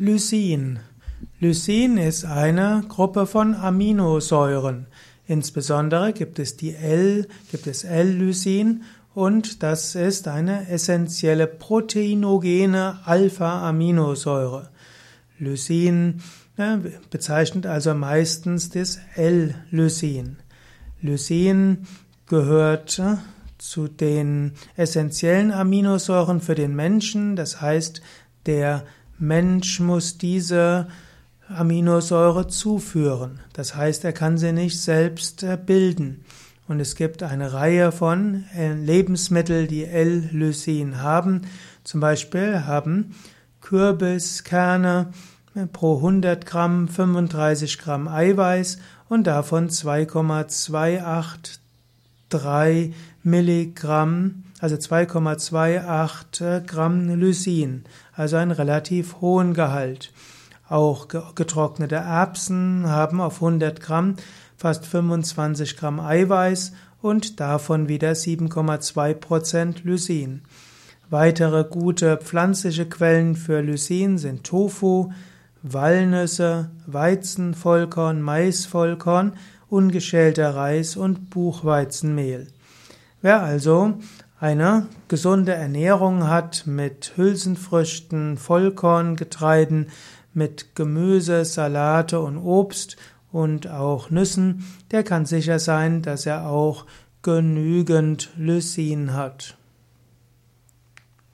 Lysin. Lysin ist eine Gruppe von Aminosäuren. Insbesondere gibt es die L, gibt es L-Lysin und das ist eine essentielle proteinogene Alpha-Aminosäure. Lysin ne, bezeichnet also meistens das L-Lysin. Lysin gehört ne, zu den essentiellen Aminosäuren für den Menschen, das heißt, der Mensch muss diese Aminosäure zuführen. Das heißt, er kann sie nicht selbst äh, bilden. Und es gibt eine Reihe von äh, Lebensmitteln, die L-Lysin haben. Zum Beispiel haben Kürbiskerne äh, pro 100 Gramm 35 Gramm Eiweiß und davon 2,283 Milligramm also 2,28 Gramm Lysin, also einen relativ hohen Gehalt. Auch getrocknete Erbsen haben auf 100 Gramm fast 25 Gramm Eiweiß und davon wieder 7,2 Prozent Lysin. Weitere gute pflanzliche Quellen für Lysin sind Tofu, Walnüsse, Weizenvollkorn, Maisvollkorn, ungeschälter Reis und Buchweizenmehl. Wer also eine gesunde Ernährung hat mit Hülsenfrüchten, Vollkorngetreiden, mit Gemüse, Salate und Obst und auch Nüssen, der kann sicher sein, dass er auch genügend Lysin hat.